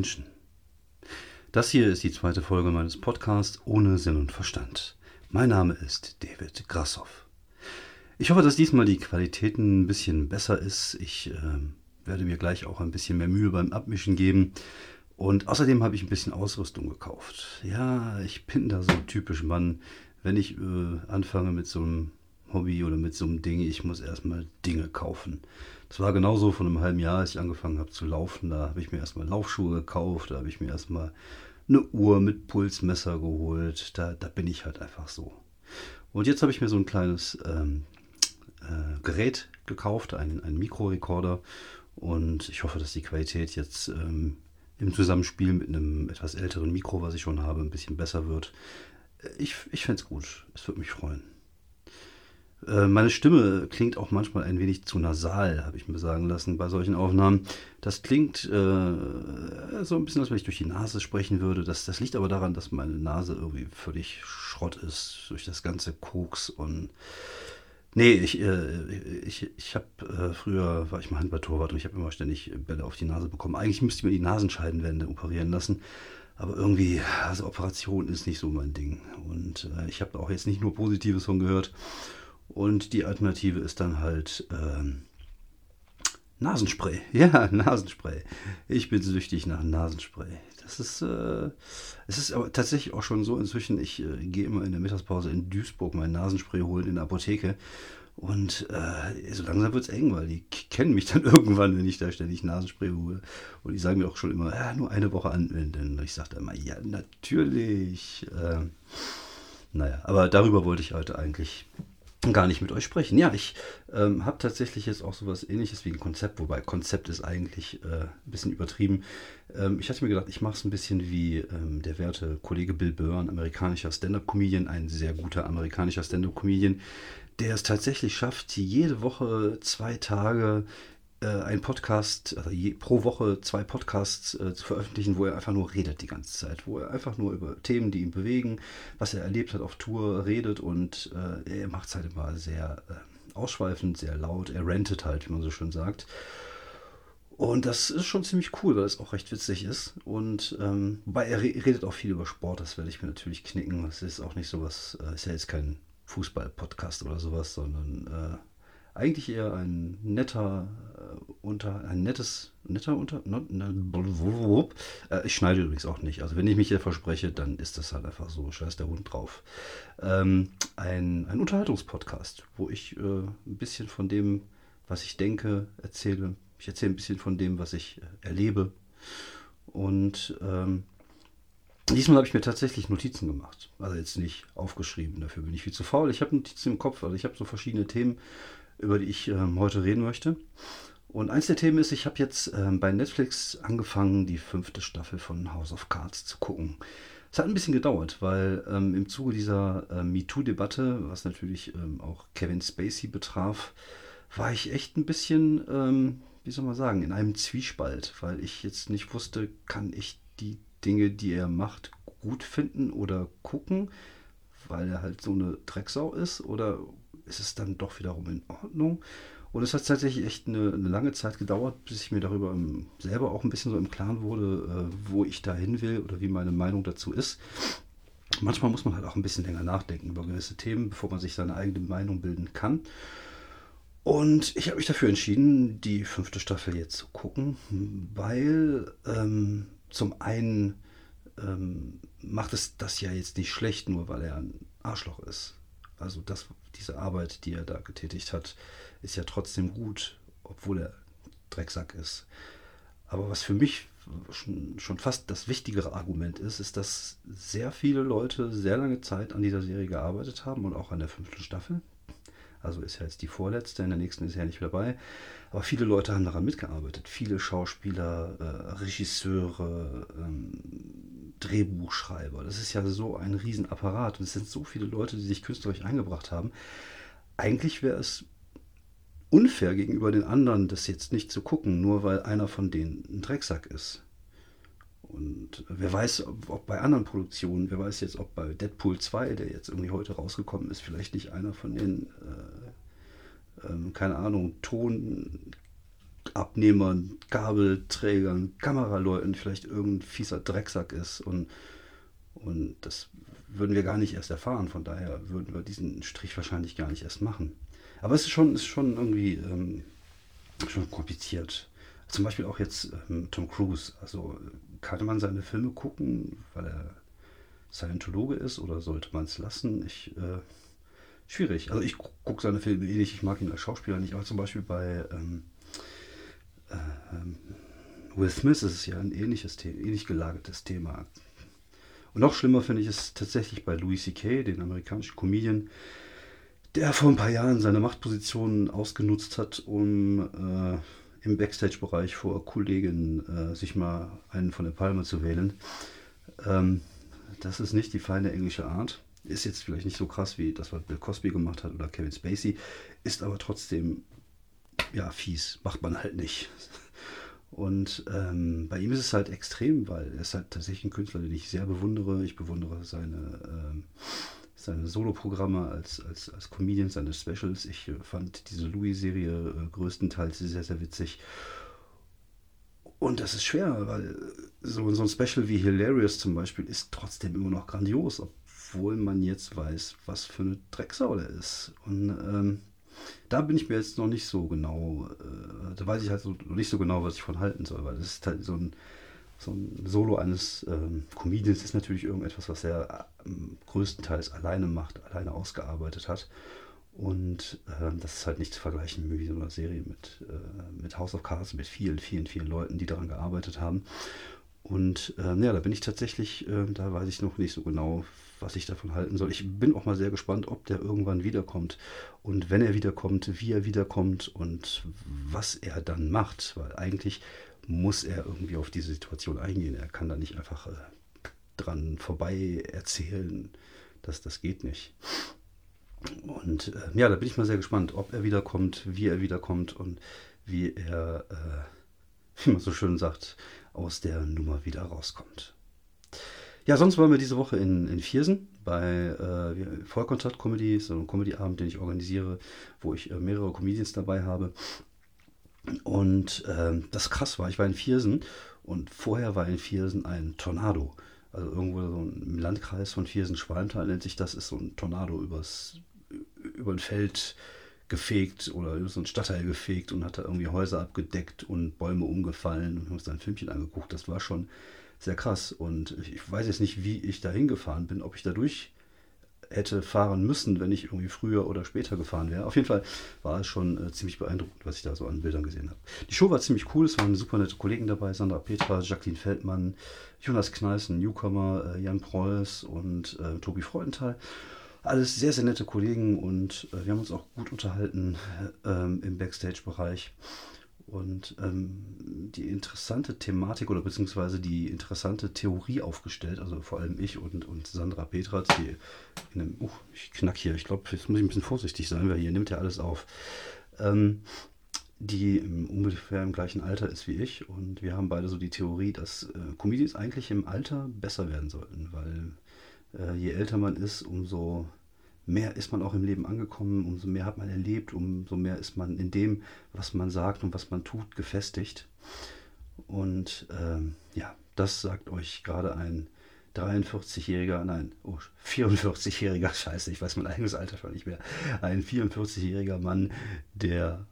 Menschen. Das hier ist die zweite Folge meines Podcasts ohne Sinn und Verstand. Mein Name ist David Grassoff. Ich hoffe, dass diesmal die Qualität ein bisschen besser ist. Ich äh, werde mir gleich auch ein bisschen mehr Mühe beim Abmischen geben. Und außerdem habe ich ein bisschen Ausrüstung gekauft. Ja, ich bin da so ein typisch Mann. Wenn ich äh, anfange mit so einem Hobby oder mit so einem Ding, ich muss erstmal Dinge kaufen. Das war genauso von einem halben Jahr, als ich angefangen habe zu laufen. Da habe ich mir erstmal Laufschuhe gekauft, da habe ich mir erstmal eine Uhr mit Pulsmesser geholt. Da, da bin ich halt einfach so. Und jetzt habe ich mir so ein kleines ähm, äh, Gerät gekauft, ein, ein Mikrorekorder. Und ich hoffe, dass die Qualität jetzt ähm, im Zusammenspiel mit einem etwas älteren Mikro, was ich schon habe, ein bisschen besser wird. Äh, ich, ich fände es gut. Es würde mich freuen. Äh, meine Stimme klingt auch manchmal ein wenig zu nasal, habe ich mir sagen lassen bei solchen Aufnahmen. Das klingt äh, so ein bisschen, als wenn ich durch die Nase sprechen würde. Das, das liegt aber daran, dass meine Nase irgendwie völlig Schrott ist durch das ganze Koks und Nee, ich, äh, ich, ich habe äh, früher war ich mal Handballtorwart und ich habe immer ständig Bälle auf die Nase bekommen. Eigentlich müsste ich mir die Nasenscheidenwände operieren lassen. Aber irgendwie, also Operation ist nicht so mein Ding. Und äh, ich habe auch jetzt nicht nur Positives von gehört. Und die Alternative ist dann halt ähm, Nasenspray. Ja, Nasenspray. Ich bin süchtig nach Nasenspray. Das ist, äh, es ist aber tatsächlich auch schon so inzwischen, ich äh, gehe immer in der Mittagspause in Duisburg mein Nasenspray holen in der Apotheke. Und äh, so langsam wird es eng, weil die kennen mich dann irgendwann, wenn ich da ständig Nasenspray hole. Und die sagen mir auch schon immer, ja, nur eine Woche anwenden. Und ich sage immer, ja, natürlich. Äh, naja, aber darüber wollte ich heute eigentlich gar nicht mit euch sprechen. Ja, ich ähm, habe tatsächlich jetzt auch sowas ähnliches wie ein Konzept, wobei Konzept ist eigentlich äh, ein bisschen übertrieben. Ähm, ich hatte mir gedacht, ich mache es ein bisschen wie ähm, der werte Kollege Bill ein amerikanischer Stand-up-Comedian, ein sehr guter amerikanischer Stand-up-Comedian, der es tatsächlich schafft, jede Woche zwei Tage ein Podcast, also je, pro Woche zwei Podcasts äh, zu veröffentlichen, wo er einfach nur redet die ganze Zeit, wo er einfach nur über Themen, die ihn bewegen, was er erlebt hat auf Tour, redet und äh, er macht es halt immer sehr äh, ausschweifend, sehr laut, er rentet halt, wie man so schön sagt. Und das ist schon ziemlich cool, weil es auch recht witzig ist. Und ähm, wobei er redet auch viel über Sport, das werde ich mir natürlich knicken. Das ist auch nicht sowas, äh, ist ja jetzt kein Fußball-Podcast oder sowas, sondern äh, eigentlich eher ein netter äh, unter ein nettes netter unter ne, ne, äh, ich schneide übrigens auch nicht. Also wenn ich mich hier verspreche dann ist das halt einfach so. Scheiß der Hund drauf. Ähm, ein, ein Unterhaltungspodcast wo ich äh, ein bisschen von dem was ich denke erzähle. Ich erzähle ein bisschen von dem was ich äh, erlebe. Und ähm, Diesmal habe ich mir tatsächlich Notizen gemacht. Also jetzt nicht aufgeschrieben, dafür bin ich viel zu faul. Ich habe Notizen im Kopf, also ich habe so verschiedene Themen, über die ich ähm, heute reden möchte. Und eins der Themen ist, ich habe jetzt ähm, bei Netflix angefangen, die fünfte Staffel von House of Cards zu gucken. Es hat ein bisschen gedauert, weil ähm, im Zuge dieser äh, MeToo-Debatte, was natürlich ähm, auch Kevin Spacey betraf, war ich echt ein bisschen, ähm, wie soll man sagen, in einem Zwiespalt, weil ich jetzt nicht wusste, kann ich die Dinge, die er macht, gut finden oder gucken, weil er halt so eine Drecksau ist, oder ist es dann doch wiederum in Ordnung. Und es hat tatsächlich echt eine, eine, lange Zeit gedauert, bis ich mir darüber selber auch ein bisschen so im Klaren wurde, äh, wo ich da hin will oder wie meine Meinung dazu ist. Manchmal muss man halt auch ein bisschen länger nachdenken über gewisse Themen, bevor man sich seine eigene Meinung bilden kann. Und ich habe mich dafür entschieden, die fünfte Staffel jetzt zu gucken, weil ähm, zum einen ähm, macht es das ja jetzt nicht schlecht, nur weil er ein Arschloch ist. Also das, diese Arbeit, die er da getätigt hat, ist ja trotzdem gut, obwohl er Drecksack ist. Aber was für mich schon, schon fast das wichtigere Argument ist, ist, dass sehr viele Leute sehr lange Zeit an dieser Serie gearbeitet haben und auch an der fünften Staffel. Also ist ja jetzt die vorletzte, in der nächsten ist er ja nicht dabei. Aber viele Leute haben daran mitgearbeitet. Viele Schauspieler, äh, Regisseure, ähm, Drehbuchschreiber. Das ist ja so ein Riesenapparat und es sind so viele Leute, die sich künstlerisch eingebracht haben. Eigentlich wäre es unfair gegenüber den anderen, das jetzt nicht zu gucken, nur weil einer von denen ein Drecksack ist. Und wer weiß, ob bei anderen Produktionen, wer weiß jetzt, ob bei Deadpool 2, der jetzt irgendwie heute rausgekommen ist, vielleicht nicht einer von den, äh, äh, keine Ahnung, Ton, Abnehmern, Kabelträgern, Kameraleuten vielleicht irgendein fieser Drecksack ist und, und das würden wir gar nicht erst erfahren. Von daher würden wir diesen Strich wahrscheinlich gar nicht erst machen. Aber es ist schon, ist schon irgendwie ähm, schon kompliziert. Zum Beispiel auch jetzt ähm, Tom Cruise. Also kann man seine Filme gucken, weil er Scientologe ist oder sollte man es lassen? Ich, äh, schwierig. Also ich gucke seine Filme eh nicht, ich mag ihn als Schauspieler nicht, aber zum Beispiel bei ähm, äh, ähm, Will Smith ist es ja ein ähnliches Thema, ähnlich gelagertes Thema. Und noch schlimmer finde ich es tatsächlich bei Louis C.K., den amerikanischen Comedian, der vor ein paar Jahren seine Machtposition ausgenutzt hat, um äh, im Backstage-Bereich vor Kollegen äh, sich mal einen von der Palme zu wählen. Ähm, das ist nicht die feine englische Art. Ist jetzt vielleicht nicht so krass wie das, was Bill Cosby gemacht hat oder Kevin Spacey, ist aber trotzdem ja fies. Macht man halt nicht. Und ähm, bei ihm ist es halt extrem, weil er ist halt tatsächlich ein Künstler, den ich sehr bewundere. Ich bewundere seine, ähm, seine Soloprogramme als, als, als Comedian, seine Specials. Ich äh, fand diese Louis-Serie äh, größtenteils sehr, sehr witzig. Und das ist schwer, weil so, so ein Special wie Hilarious zum Beispiel ist trotzdem immer noch grandios, obwohl man jetzt weiß, was für eine Drecksau der ist. Und ähm, da bin ich mir jetzt noch nicht so genau, äh, da weiß ich halt so, nicht so genau, was ich von halten soll, weil das ist halt so ein, so ein Solo eines ähm, Comedians ist natürlich irgendetwas, was er äh, größtenteils alleine macht, alleine ausgearbeitet hat. Und äh, das ist halt nicht zu vergleichen wie so eine Serie mit, äh, mit House of Cards, mit vielen, vielen, vielen Leuten, die daran gearbeitet haben. Und äh, ja, da bin ich tatsächlich, äh, da weiß ich noch nicht so genau, was ich davon halten soll. Ich bin auch mal sehr gespannt, ob der irgendwann wiederkommt. Und wenn er wiederkommt, wie er wiederkommt und was er dann macht. Weil eigentlich muss er irgendwie auf diese Situation eingehen. Er kann da nicht einfach äh, dran vorbei erzählen. Das, das geht nicht. Und äh, ja, da bin ich mal sehr gespannt, ob er wiederkommt, wie er wiederkommt und wie er, äh, wie man so schön sagt, aus der Nummer wieder rauskommt. Ja, sonst waren wir diese Woche in, in Viersen bei äh, Vollkontakt Comedy, so ein Comedy-Abend, den ich organisiere, wo ich äh, mehrere Comedians dabei habe. Und äh, das krass war, ich war in Viersen und vorher war in Viersen ein Tornado. Also irgendwo so im Landkreis von Viersen-Schwalmtal nennt sich das, ist so ein Tornado übers über ein Feld gefegt oder so ein Stadtteil gefegt und hat da irgendwie Häuser abgedeckt und Bäume umgefallen und haben uns dann ein Filmchen angeguckt. Das war schon sehr krass. Und ich weiß jetzt nicht, wie ich da hingefahren bin, ob ich da durch hätte fahren müssen, wenn ich irgendwie früher oder später gefahren wäre. Auf jeden Fall war es schon äh, ziemlich beeindruckend, was ich da so an Bildern gesehen habe. Die Show war ziemlich cool, es waren super nette Kollegen dabei, Sandra Petra, Jacqueline Feldmann, Jonas Kneißen, Newcomer, äh, Jan Preuß und äh, Tobi Freudenthal. Alles sehr, sehr nette Kollegen und äh, wir haben uns auch gut unterhalten ähm, im Backstage-Bereich. Und ähm, die interessante Thematik oder beziehungsweise die interessante Theorie aufgestellt, also vor allem ich und, und Sandra Petratz, die in einem, uh, ich knack hier, ich glaube, jetzt muss ich ein bisschen vorsichtig sein, weil hier nimmt ja alles auf. Ähm, die im, ungefähr im gleichen Alter ist wie ich und wir haben beide so die Theorie, dass äh, Comedians eigentlich im Alter besser werden sollten, weil äh, je älter man ist, umso mehr ist man auch im Leben angekommen, umso mehr hat man erlebt, umso mehr ist man in dem, was man sagt und was man tut, gefestigt. Und ähm, ja, das sagt euch gerade ein 43-jähriger, nein, oh, 44-jähriger, scheiße, ich weiß mein eigenes Alter schon nicht mehr, ein 44-jähriger Mann, der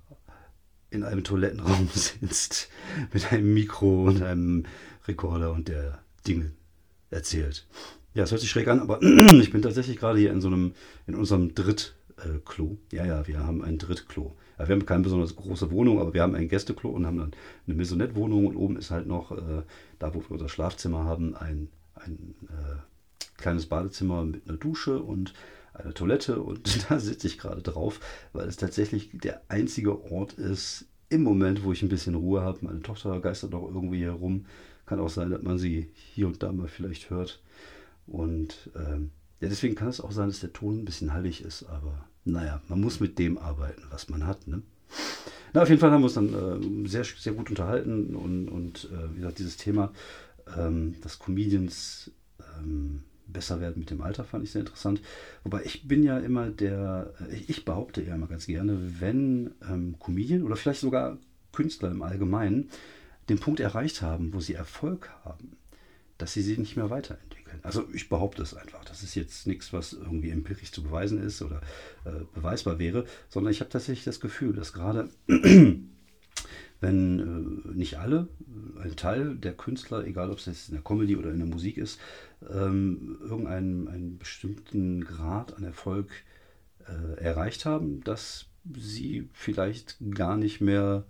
in einem Toilettenraum sitzt mit einem Mikro und einem Rekorder und der Dinge erzählt. Ja, es hört sich schräg an, aber ich bin tatsächlich gerade hier in so einem, in unserem Drittklo. ja, ja, wir haben ein Drittklo. Ja, wir haben keine besonders große Wohnung, aber wir haben ein Gästeklo und haben dann eine Maisonette-Wohnung und oben ist halt noch, äh, da wo wir unser Schlafzimmer haben, ein, ein äh, kleines Badezimmer mit einer Dusche und eine Toilette und da sitze ich gerade drauf, weil es tatsächlich der einzige Ort ist im Moment, wo ich ein bisschen Ruhe habe. Meine Tochter geistert noch irgendwie herum. Kann auch sein, dass man sie hier und da mal vielleicht hört. Und ähm, ja, deswegen kann es auch sein, dass der Ton ein bisschen hallig ist, aber naja, man muss mit dem arbeiten, was man hat. Ne? Na, auf jeden Fall haben wir uns dann äh, sehr, sehr gut unterhalten und, und äh, wie gesagt, dieses Thema, ähm, dass Comedians ähm, besser werden mit dem Alter, fand ich sehr interessant. Wobei ich bin ja immer der, ich behaupte ja immer ganz gerne, wenn ähm, Comedian oder vielleicht sogar Künstler im Allgemeinen den Punkt erreicht haben, wo sie Erfolg haben, dass sie sich nicht mehr weiterentwickeln. Also ich behaupte es einfach. Das ist jetzt nichts, was irgendwie empirisch zu beweisen ist oder äh, beweisbar wäre, sondern ich habe tatsächlich das Gefühl, dass gerade wenn äh, nicht alle, äh, ein Teil der Künstler, egal ob es jetzt in der Comedy oder in der Musik ist, ähm, irgendeinen einen bestimmten Grad an Erfolg äh, erreicht haben, dass sie vielleicht gar nicht mehr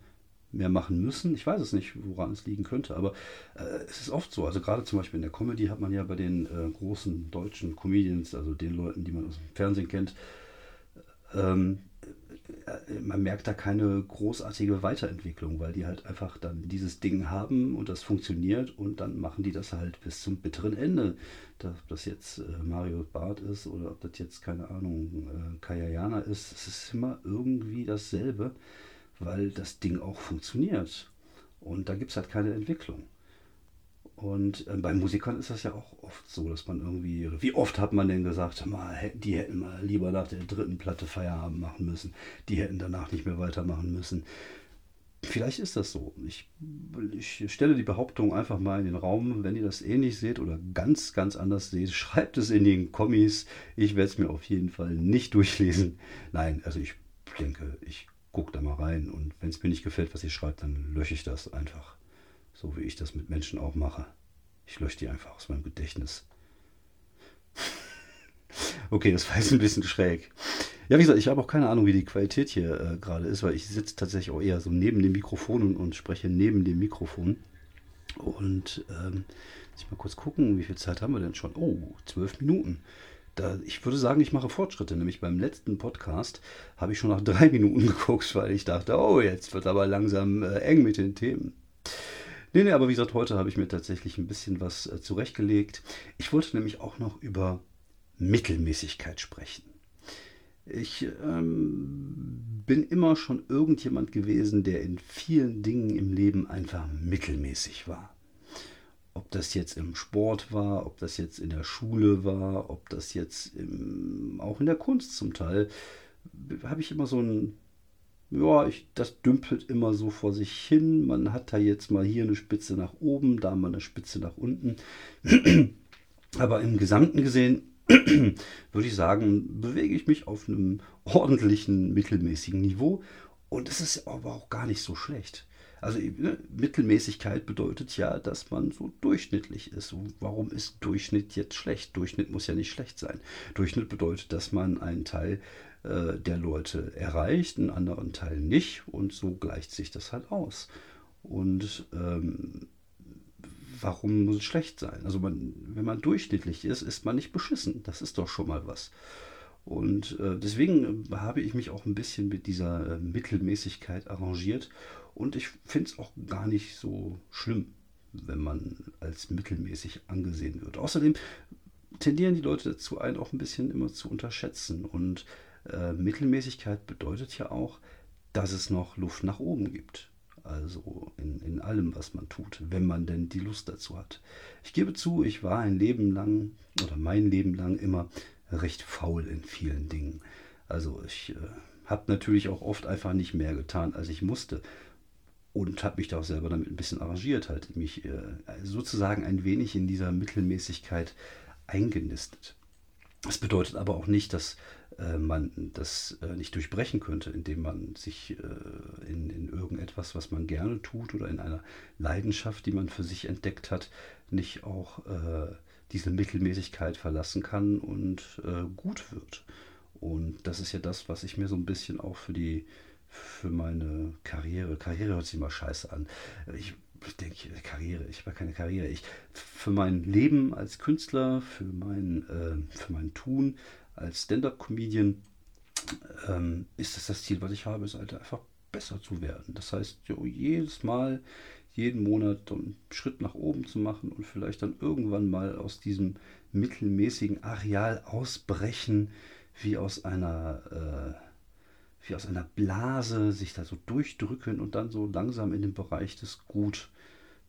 mehr machen müssen. Ich weiß es nicht, woran es liegen könnte, aber äh, es ist oft so. Also gerade zum Beispiel in der Comedy hat man ja bei den äh, großen deutschen Comedians, also den Leuten, die man aus dem Fernsehen kennt, ähm, äh, man merkt da keine großartige Weiterentwicklung, weil die halt einfach dann dieses Ding haben und das funktioniert und dann machen die das halt bis zum bitteren Ende. Ob das jetzt äh, Mario Barth ist oder ob das jetzt, keine Ahnung, äh, Kayayana ist, es ist immer irgendwie dasselbe, weil das Ding auch funktioniert. Und da gibt es halt keine Entwicklung. Und äh, bei Musikern ist das ja auch oft so, dass man irgendwie, wie oft hat man denn gesagt, mal, die hätten mal lieber nach der dritten Platte Feierabend machen müssen, die hätten danach nicht mehr weitermachen müssen. Vielleicht ist das so. Ich, ich stelle die Behauptung einfach mal in den Raum, wenn ihr das ähnlich seht oder ganz, ganz anders seht, schreibt es in den Kommis. Ich werde es mir auf jeden Fall nicht durchlesen. Nein, also ich denke, ich gucke da mal rein und wenn es mir nicht gefällt, was ihr schreibt, dann lösche ich das einfach. So wie ich das mit Menschen auch mache. Ich lösche die einfach aus meinem Gedächtnis. okay, das war jetzt ein bisschen schräg. Ja, wie gesagt, ich habe auch keine Ahnung, wie die Qualität hier äh, gerade ist, weil ich sitze tatsächlich auch eher so neben dem Mikrofon und, und spreche neben dem Mikrofon. Und ähm, ich mal kurz gucken, wie viel Zeit haben wir denn schon? Oh, zwölf Minuten. Da, ich würde sagen, ich mache Fortschritte. Nämlich beim letzten Podcast habe ich schon nach drei Minuten geguckt, weil ich dachte, oh, jetzt wird aber langsam äh, eng mit den Themen. Nee, nee, aber wie gesagt, heute habe ich mir tatsächlich ein bisschen was äh, zurechtgelegt. Ich wollte nämlich auch noch über Mittelmäßigkeit sprechen. Ich ähm, bin immer schon irgendjemand gewesen, der in vielen Dingen im Leben einfach mittelmäßig war. Ob das jetzt im Sport war, ob das jetzt in der Schule war, ob das jetzt im, auch in der Kunst zum Teil, habe ich immer so ein ja, ich, das dümpelt immer so vor sich hin. Man hat da jetzt mal hier eine Spitze nach oben, da mal eine Spitze nach unten. Aber im Gesamten gesehen würde ich sagen, bewege ich mich auf einem ordentlichen, mittelmäßigen Niveau. Und es ist aber auch gar nicht so schlecht. Also ne, Mittelmäßigkeit bedeutet ja, dass man so durchschnittlich ist. Warum ist Durchschnitt jetzt schlecht? Durchschnitt muss ja nicht schlecht sein. Durchschnitt bedeutet, dass man einen Teil äh, der Leute erreicht, einen anderen Teil nicht und so gleicht sich das halt aus. Und ähm, warum muss es schlecht sein? Also man, wenn man durchschnittlich ist, ist man nicht beschissen. Das ist doch schon mal was. Und äh, deswegen habe ich mich auch ein bisschen mit dieser äh, Mittelmäßigkeit arrangiert. Und ich finde es auch gar nicht so schlimm, wenn man als mittelmäßig angesehen wird. Außerdem tendieren die Leute dazu, einen auch ein bisschen immer zu unterschätzen. Und äh, Mittelmäßigkeit bedeutet ja auch, dass es noch Luft nach oben gibt. Also in, in allem, was man tut, wenn man denn die Lust dazu hat. Ich gebe zu, ich war ein Leben lang oder mein Leben lang immer recht faul in vielen Dingen. Also ich äh, habe natürlich auch oft einfach nicht mehr getan, als ich musste. Und habe mich da auch selber damit ein bisschen arrangiert, halt mich äh, sozusagen ein wenig in dieser Mittelmäßigkeit eingenistet. Das bedeutet aber auch nicht, dass äh, man das äh, nicht durchbrechen könnte, indem man sich in, in irgendetwas, was man gerne tut oder in einer Leidenschaft, die man für sich entdeckt hat, nicht auch diese Mittelmäßigkeit verlassen kann und gut wird. Und das ist ja das, was ich mir so ein bisschen auch für die für meine Karriere, Karriere hört sich immer scheiße an. Ich denke, Karriere, ich habe keine Karriere. Ich, für mein Leben als Künstler, für mein, äh, für mein Tun als Stand-up-Comedian ähm, ist das das Ziel, was ich habe, ist halt einfach besser zu werden. Das heißt, jo, jedes Mal, jeden Monat einen Schritt nach oben zu machen und vielleicht dann irgendwann mal aus diesem mittelmäßigen Areal ausbrechen, wie aus einer, äh, wie aus einer Blase, sich da so durchdrücken und dann so langsam in den Bereich des Gut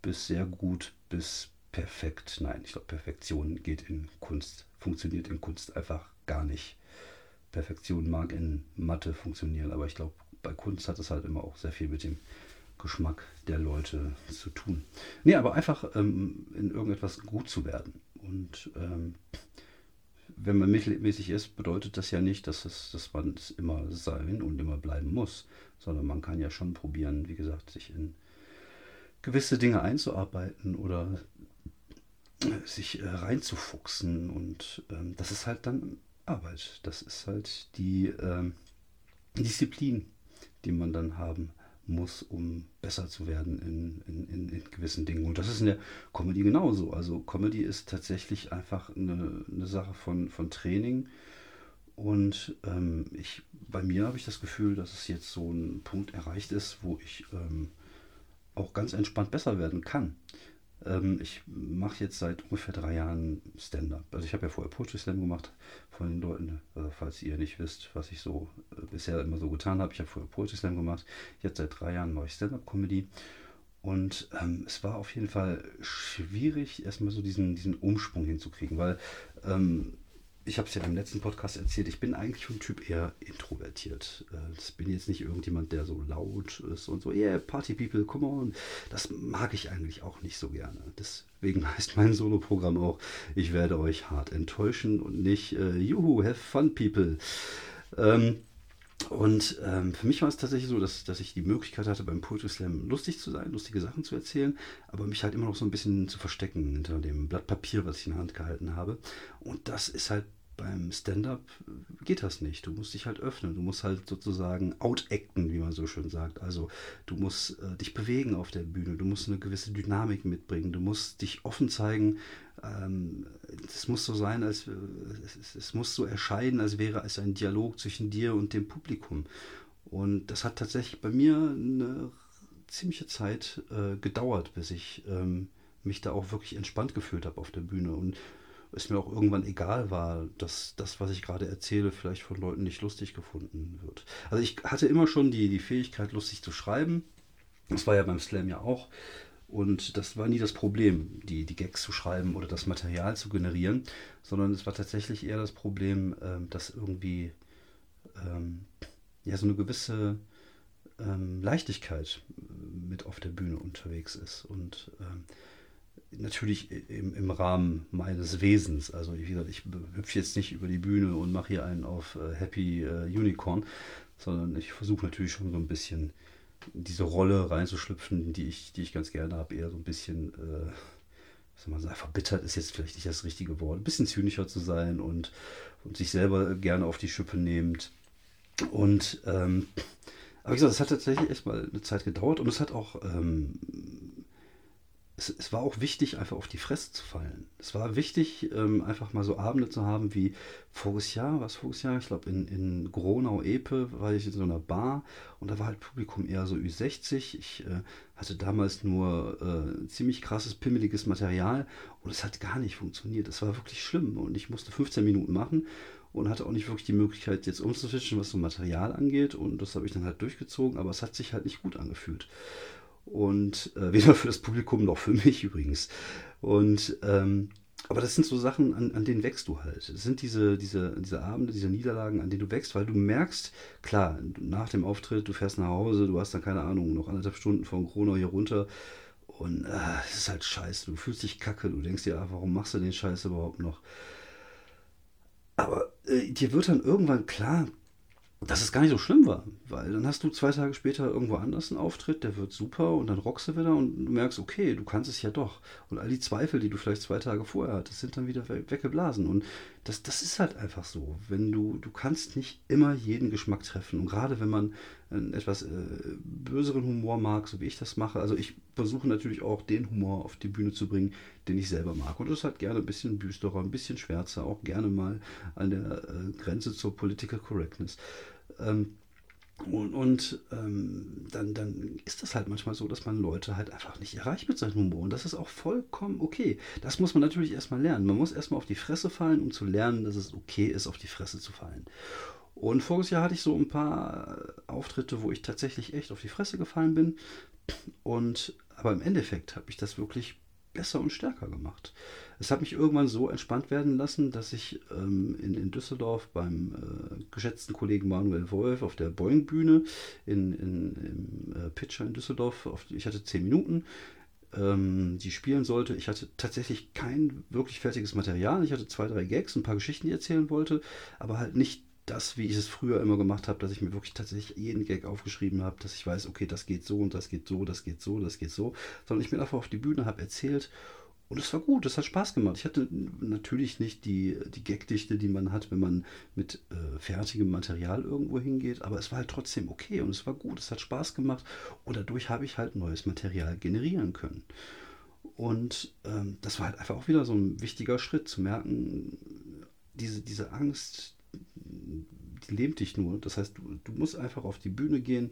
bis sehr gut bis perfekt. Nein, ich glaube, Perfektion geht in Kunst, funktioniert in Kunst einfach gar nicht. Perfektion mag in Mathe funktionieren, aber ich glaube, bei Kunst hat es halt immer auch sehr viel mit dem Geschmack der Leute zu tun. Nee, aber einfach ähm, in irgendetwas gut zu werden. Und ähm, wenn man mittelmäßig ist, bedeutet das ja nicht, dass, es, dass man es immer sein und immer bleiben muss, sondern man kann ja schon probieren, wie gesagt, sich in gewisse Dinge einzuarbeiten oder sich äh, reinzufuchsen. Und ähm, das ist halt dann Arbeit. Das ist halt die ähm, Disziplin, die man dann haben muss, um besser zu werden in, in, in, in, gewissen Dingen. Und das ist in der Comedy genauso. Also Comedy ist tatsächlich einfach eine, eine Sache von, von Training. Und ähm, ich, bei mir habe ich das Gefühl, dass es jetzt so ein Punkt erreicht ist, wo ich ähm, auch ganz entspannt besser werden kann. Ähm, ich mache jetzt seit ungefähr drei Jahren Stand-up. Also ich habe ja vorher Poetry Slam gemacht von den Leuten, also falls ihr nicht wisst, was ich so äh, bisher immer so getan habe. Ich habe vorher Poetry Slam gemacht. Jetzt seit drei Jahren mache ich Stand-up-Comedy. Und ähm, es war auf jeden Fall schwierig, erstmal so diesen, diesen Umsprung hinzukriegen, weil ähm, ich habe es ja im letzten Podcast erzählt, ich bin eigentlich vom Typ eher introvertiert. Äh, ich bin jetzt nicht irgendjemand, der so laut ist und so, yeah, Party People, come on. Das mag ich eigentlich auch nicht so gerne. Deswegen heißt mein Solo-Programm auch, ich werde euch hart enttäuschen und nicht, äh, juhu, have fun, people. Ähm, und ähm, für mich war es tatsächlich so, dass, dass ich die Möglichkeit hatte, beim Poetry Slam lustig zu sein, lustige Sachen zu erzählen, aber mich halt immer noch so ein bisschen zu verstecken hinter dem Blatt Papier, was ich in der Hand gehalten habe. Und das ist halt beim Stand-up geht das nicht. Du musst dich halt öffnen. Du musst halt sozusagen outacten, wie man so schön sagt. Also du musst äh, dich bewegen auf der Bühne. Du musst eine gewisse Dynamik mitbringen. Du musst dich offen zeigen. Ähm, es muss so sein, als äh, es, muss so erscheinen, als wäre es ein Dialog zwischen dir und dem Publikum. Und das hat tatsächlich bei mir eine ziemliche Zeit äh, gedauert, bis ich ähm, mich da auch wirklich entspannt gefühlt habe auf der Bühne. Und es mir auch irgendwann egal war, dass das, was ich gerade erzähle, vielleicht von Leuten nicht lustig gefunden wird. Also ich hatte immer schon die, die Fähigkeit, lustig zu schreiben. Das war ja beim Slam ja auch. Und das war nie das Problem, die, die Gags zu schreiben oder das Material zu generieren, sondern es war tatsächlich eher das Problem, ähm, dass irgendwie ähm, ja so eine gewisse ähm, Leichtigkeit mit auf der Bühne unterwegs ist. Und ähm, natürlich im, im Rahmen meines Wesens. Also wie gesagt, ich hüpfe jetzt nicht über die Bühne und mache hier einen auf äh, Happy äh, Unicorn, sondern ich versuche natürlich schon so ein bisschen diese Rolle reinzuschlüpfen, die ich, die ich ganz gerne habe, eher so ein bisschen, äh, was soll man sagen, verbittert ist jetzt vielleicht nicht das richtige Wort, ein bisschen zynischer zu sein und, und sich selber gerne auf die Schippe nehmend. Und ähm, aber wie gesagt, es hat tatsächlich erstmal eine Zeit gedauert und es hat auch ähm, es, es, war auch wichtig, einfach auf die Fresse zu fallen. Es war wichtig, ähm, einfach mal so Abende zu haben wie voriges Jahr, was voriges Jahr, ich glaube in, in Gronau-Epe war ich in so einer Bar und da war halt Publikum eher so Ü60. Ich äh, hatte damals nur äh, ziemlich krasses, pimmeliges Material und es hat gar nicht funktioniert. Es war wirklich schlimm und ich musste 15 Minuten machen und hatte auch nicht wirklich die Möglichkeit, jetzt umzuswitchen, was so Material angeht und das habe ich dann halt durchgezogen, aber es hat sich halt nicht gut angefühlt. Und äh, weder für das Publikum noch für mich übrigens. Und ähm, aber das sind so Sachen, an, an denen wächst du halt. Das sind diese, diese, diese Abende, diese Niederlagen, an denen du wächst, weil du merkst, klar, nach dem Auftritt, du fährst nach Hause, du hast dann keine Ahnung, noch anderthalb Stunden von Kronau hier runter und äh, es ist halt scheiße, du fühlst dich kacke, du denkst dir, ah, warum machst du den Scheiß überhaupt noch? Aber äh, dir wird dann irgendwann klar, dass es gar nicht so schlimm war, weil dann hast du zwei Tage später irgendwo anders einen Auftritt, der wird super und dann rockst du wieder und du merkst, okay, du kannst es ja doch. Und all die Zweifel, die du vielleicht zwei Tage vorher hattest, sind dann wieder weggeblasen. Und das, das ist halt einfach so. Wenn du, du kannst nicht immer jeden Geschmack treffen. Und gerade wenn man einen etwas äh, böseren Humor mag, so wie ich das mache, also ich versuche natürlich auch den Humor auf die Bühne zu bringen, den ich selber mag. Und das hat gerne ein bisschen düsterer, ein bisschen schwärzer, auch gerne mal an der äh, Grenze zur Political Correctness. Ähm, und, und ähm, dann, dann ist das halt manchmal so, dass man Leute halt einfach nicht erreicht mit seinem Humor. Und das ist auch vollkommen okay. Das muss man natürlich erstmal lernen. Man muss erstmal auf die Fresse fallen, um zu lernen, dass es okay ist, auf die Fresse zu fallen. Und voriges Jahr hatte ich so ein paar Auftritte, wo ich tatsächlich echt auf die Fresse gefallen bin. Und aber im Endeffekt habe ich das wirklich besser und stärker gemacht. Es hat mich irgendwann so entspannt werden lassen, dass ich ähm, in, in, Düsseldorf beim äh, geschätzten Kollegen Manuel Wolf auf der Boeing-Bühne in, in, im äh, Pitcher in Düsseldorf, auf, ich hatte zehn Minuten, ähm, die spielen sollte. Ich hatte tatsächlich kein wirklich fertiges Material. Ich hatte zwei, drei Gags, ein paar Geschichten, die ich erzählen wollte, aber halt nicht das, wie ich es früher immer gemacht habe, dass ich mir wirklich tatsächlich jeden Gag aufgeschrieben habe, dass ich weiß, okay, das geht so und das geht so, das geht so, das geht so, sondern ich bin einfach auf die Bühne, habe erzählt und es war gut, es hat Spaß gemacht. Ich hatte natürlich nicht die, die Gagdichte, die man hat, wenn man mit äh, fertigem Material irgendwo hingeht, aber es war halt trotzdem okay und es war gut, es hat Spaß gemacht und dadurch habe ich halt neues Material generieren können. Und ähm, das war halt einfach auch wieder so ein wichtiger Schritt, zu merken, diese, diese Angst, die lähmt dich nur. Das heißt, du, du musst einfach auf die Bühne gehen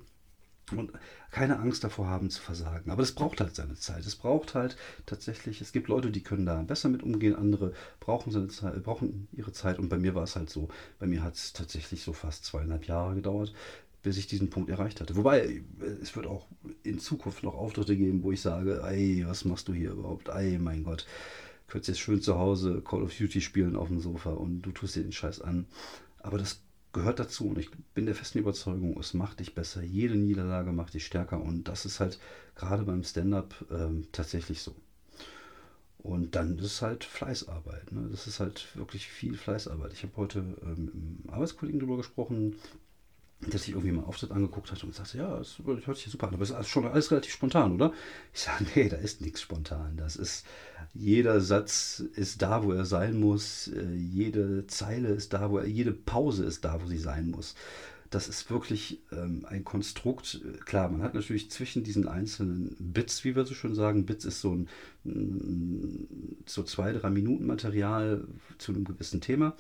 und keine Angst davor haben zu versagen. Aber das braucht halt seine Zeit. Es braucht halt tatsächlich, es gibt Leute, die können da besser mit umgehen, andere brauchen, seine Zeit, brauchen ihre Zeit. Und bei mir war es halt so, bei mir hat es tatsächlich so fast zweieinhalb Jahre gedauert, bis ich diesen Punkt erreicht hatte. Wobei, es wird auch in Zukunft noch Auftritte geben, wo ich sage, ey, was machst du hier überhaupt? Ey, mein Gott, könntest jetzt schön zu Hause Call of Duty spielen auf dem Sofa und du tust dir den Scheiß an. Aber das gehört dazu und ich bin der festen Überzeugung, es macht dich besser. Jede Niederlage macht dich stärker und das ist halt gerade beim Stand-up ähm, tatsächlich so. Und dann ist es halt Fleißarbeit. Ne? Das ist halt wirklich viel Fleißarbeit. Ich habe heute ähm, mit einem Arbeitskollegen darüber gesprochen, dass sich irgendwie mal Auftritt angeguckt hat und sagte, ja, das hört sich super an, aber es ist schon alles relativ spontan, oder? Ich sage, nee, da ist nichts spontan. Das ist, jeder Satz ist da, wo er sein muss, äh, jede Zeile ist da, wo er, jede Pause ist da, wo sie sein muss. Das ist wirklich ähm, ein Konstrukt. Klar, man hat natürlich zwischen diesen einzelnen Bits, wie wir so schön sagen, Bits ist so ein so zwei, drei Minuten Material zu einem gewissen Thema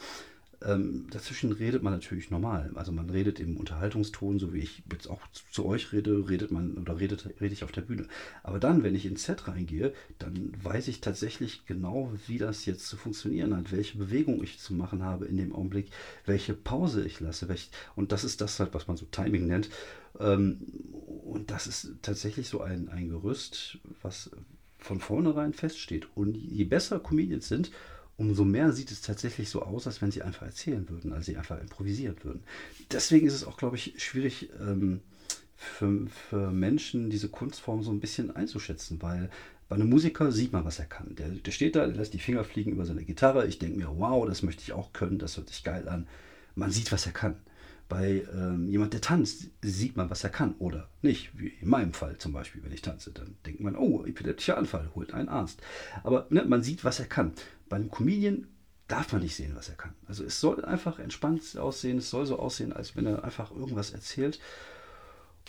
ähm, dazwischen redet man natürlich normal. Also man redet im Unterhaltungston, so wie ich jetzt auch zu, zu euch rede, redet man oder redet, rede ich auf der Bühne. Aber dann, wenn ich ins Set reingehe, dann weiß ich tatsächlich genau, wie das jetzt zu funktionieren hat, welche Bewegung ich zu machen habe in dem Augenblick, welche Pause ich lasse. Welch, und das ist das halt, was man so Timing nennt. Ähm, und das ist tatsächlich so ein, ein Gerüst, was von vornherein feststeht. Und je besser Comedians sind, umso mehr sieht es tatsächlich so aus, als wenn sie einfach erzählen würden, als sie einfach improvisieren würden. Deswegen ist es auch, glaube ich, schwierig ähm, für, für Menschen, diese Kunstform so ein bisschen einzuschätzen, weil bei einem Musiker sieht man, was er kann. Der, der steht da, der lässt die Finger fliegen über seine Gitarre. Ich denke mir, wow, das möchte ich auch können, das hört sich geil an. Man sieht, was er kann. Bei ähm, jemand, der tanzt, sieht man, was er kann oder nicht. Wie in meinem Fall zum Beispiel, wenn ich tanze, dann denkt man, oh, epileptischer Anfall, holt einen Arzt. Aber ne, man sieht, was er kann. Bei einem Comedian darf man nicht sehen, was er kann. Also es soll einfach entspannt aussehen, es soll so aussehen, als wenn er einfach irgendwas erzählt.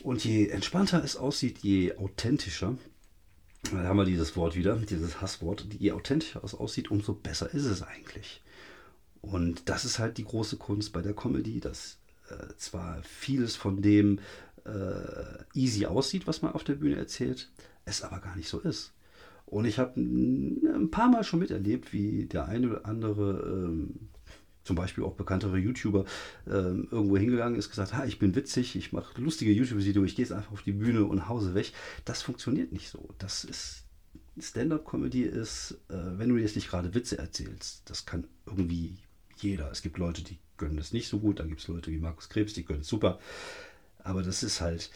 Und je entspannter es aussieht, je authentischer, da haben wir dieses Wort wieder, dieses Hasswort, je authentischer es aussieht, umso besser ist es eigentlich. Und das ist halt die große Kunst bei der Comedy, dass äh, zwar vieles von dem äh, easy aussieht, was man auf der Bühne erzählt, es aber gar nicht so ist. Und ich habe ein paar Mal schon miterlebt, wie der eine oder andere, ähm, zum Beispiel auch bekanntere YouTuber, ähm, irgendwo hingegangen ist, gesagt, ha, ich bin witzig, ich mache lustige YouTube-Videos, ich gehe jetzt einfach auf die Bühne und hause weg. Das funktioniert nicht so. Das ist Stand-up-Comedy ist, äh, wenn du jetzt nicht gerade Witze erzählst, das kann irgendwie jeder. Es gibt Leute, die können das nicht so gut, dann gibt es Leute wie Markus Krebs, die können es super. Aber das ist halt,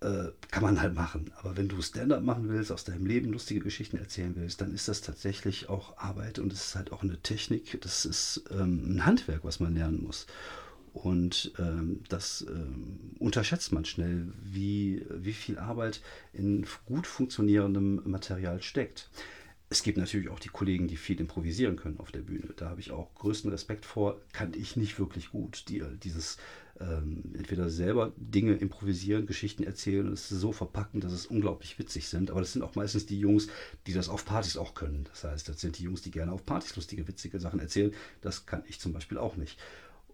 äh, kann man halt machen. Aber wenn du Stand-up machen willst, aus deinem Leben lustige Geschichten erzählen willst, dann ist das tatsächlich auch Arbeit und es ist halt auch eine Technik. Das ist ähm, ein Handwerk, was man lernen muss. Und ähm, das ähm, unterschätzt man schnell, wie, wie viel Arbeit in gut funktionierendem Material steckt. Es gibt natürlich auch die Kollegen, die viel improvisieren können auf der Bühne. Da habe ich auch größten Respekt vor. Kann ich nicht wirklich gut. Die, dieses ähm, entweder selber Dinge improvisieren, Geschichten erzählen und es so verpacken, dass es unglaublich witzig sind. Aber das sind auch meistens die Jungs, die das auf Partys auch können. Das heißt, das sind die Jungs, die gerne auf Partys lustige, witzige Sachen erzählen. Das kann ich zum Beispiel auch nicht.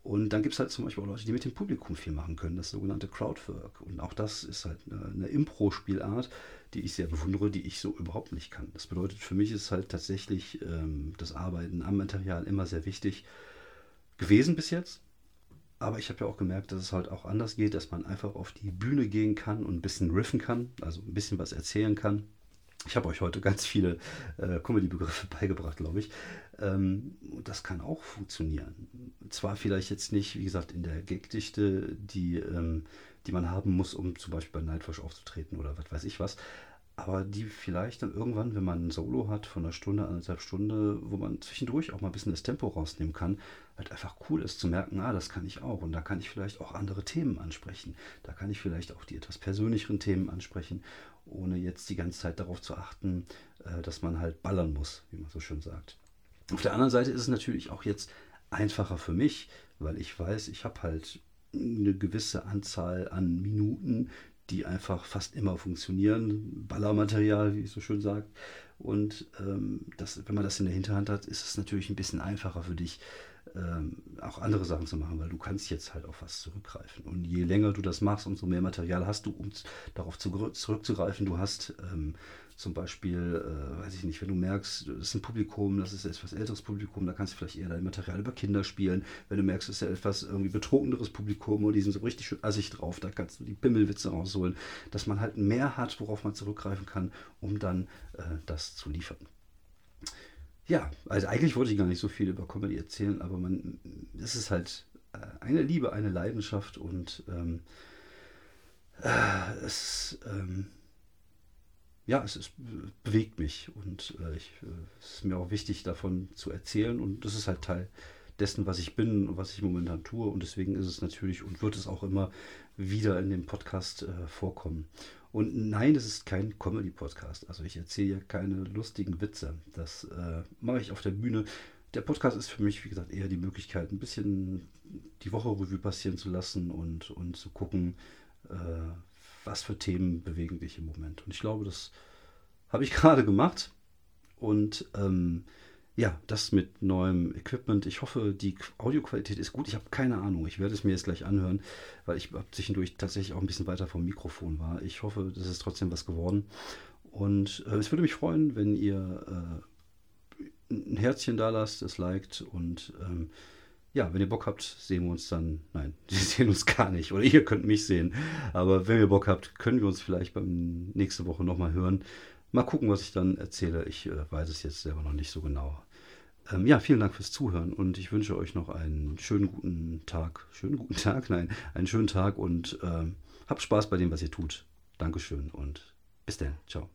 Und dann gibt es halt zum Beispiel auch Leute, die mit dem Publikum viel machen können, das sogenannte Crowdwork. Und auch das ist halt eine, eine Impro-Spielart, die ich sehr bewundere, die ich so überhaupt nicht kann. Das bedeutet, für mich ist halt tatsächlich ähm, das Arbeiten am Material immer sehr wichtig gewesen bis jetzt. Aber ich habe ja auch gemerkt, dass es halt auch anders geht, dass man einfach auf die Bühne gehen kann und ein bisschen riffen kann, also ein bisschen was erzählen kann. Ich habe euch heute ganz viele äh, Comedy-Begriffe beigebracht, glaube ich. Ähm, das kann auch funktionieren. Zwar vielleicht jetzt nicht, wie gesagt, in der Gagdichte, die, ähm, die man haben muss, um zum Beispiel bei Nightwatch aufzutreten oder was weiß ich was, aber die vielleicht dann irgendwann, wenn man ein Solo hat von einer Stunde, anderthalb Stunde, wo man zwischendurch auch mal ein bisschen das Tempo rausnehmen kann, halt einfach cool ist zu merken, ah, das kann ich auch und da kann ich vielleicht auch andere Themen ansprechen. Da kann ich vielleicht auch die etwas persönlicheren Themen ansprechen, ohne jetzt die ganze Zeit darauf zu achten, äh, dass man halt ballern muss, wie man so schön sagt. Auf der anderen Seite ist es natürlich auch jetzt einfacher für mich, weil ich weiß, ich habe halt eine gewisse Anzahl an Minuten, die einfach fast immer funktionieren. Ballermaterial, wie ich so schön sagt. Und ähm, das, wenn man das in der Hinterhand hat, ist es natürlich ein bisschen einfacher für dich, ähm, auch andere Sachen zu machen, weil du kannst jetzt halt auf was zurückgreifen. Und je länger du das machst, umso mehr Material hast du, um darauf zu, zurückzugreifen. Du hast ähm, zum Beispiel, äh, weiß ich nicht, wenn du merkst, das ist ein Publikum, das ist etwas älteres Publikum, da kannst du vielleicht eher dein Material über Kinder spielen. Wenn du merkst, es ist ja etwas irgendwie betrunkeneres Publikum und die sind so richtig schön assig drauf, da kannst du die Pimmelwitze rausholen, dass man halt mehr hat, worauf man zurückgreifen kann, um dann äh, das zu liefern. Ja, also eigentlich wollte ich gar nicht so viel über Comedy erzählen, aber man, es ist halt äh, eine Liebe, eine Leidenschaft und ähm, äh, es ähm, ja, es, es bewegt mich und äh, ich, äh, es ist mir auch wichtig, davon zu erzählen und das ist halt Teil dessen, was ich bin und was ich momentan tue und deswegen ist es natürlich und wird es auch immer wieder in dem Podcast äh, vorkommen. Und nein, es ist kein Comedy-Podcast. Also ich erzähle hier keine lustigen Witze. Das äh, mache ich auf der Bühne. Der Podcast ist für mich, wie gesagt, eher die Möglichkeit, ein bisschen die Woche Revue passieren zu lassen und, und zu gucken, äh, was für Themen bewegen dich im Moment. Und ich glaube, das habe ich gerade gemacht. Und ähm, ja, das mit neuem Equipment. Ich hoffe, die Audioqualität ist gut. Ich habe keine Ahnung. Ich werde es mir jetzt gleich anhören, weil ich zwischendurch tatsächlich auch ein bisschen weiter vom Mikrofon war. Ich hoffe, das ist trotzdem was geworden. Und äh, es würde mich freuen, wenn ihr äh, ein Herzchen da lasst, es liked und ähm, ja, wenn ihr Bock habt, sehen wir uns dann. Nein, wir sehen uns gar nicht. Oder ihr könnt mich sehen. Aber wenn ihr Bock habt, können wir uns vielleicht beim nächste Woche nochmal hören. Mal gucken, was ich dann erzähle. Ich äh, weiß es jetzt selber noch nicht so genau. Ähm, ja, vielen Dank fürs Zuhören und ich wünsche euch noch einen schönen guten Tag. Schönen guten Tag? Nein, einen schönen Tag und ähm, habt Spaß bei dem, was ihr tut. Dankeschön und bis dann. Ciao.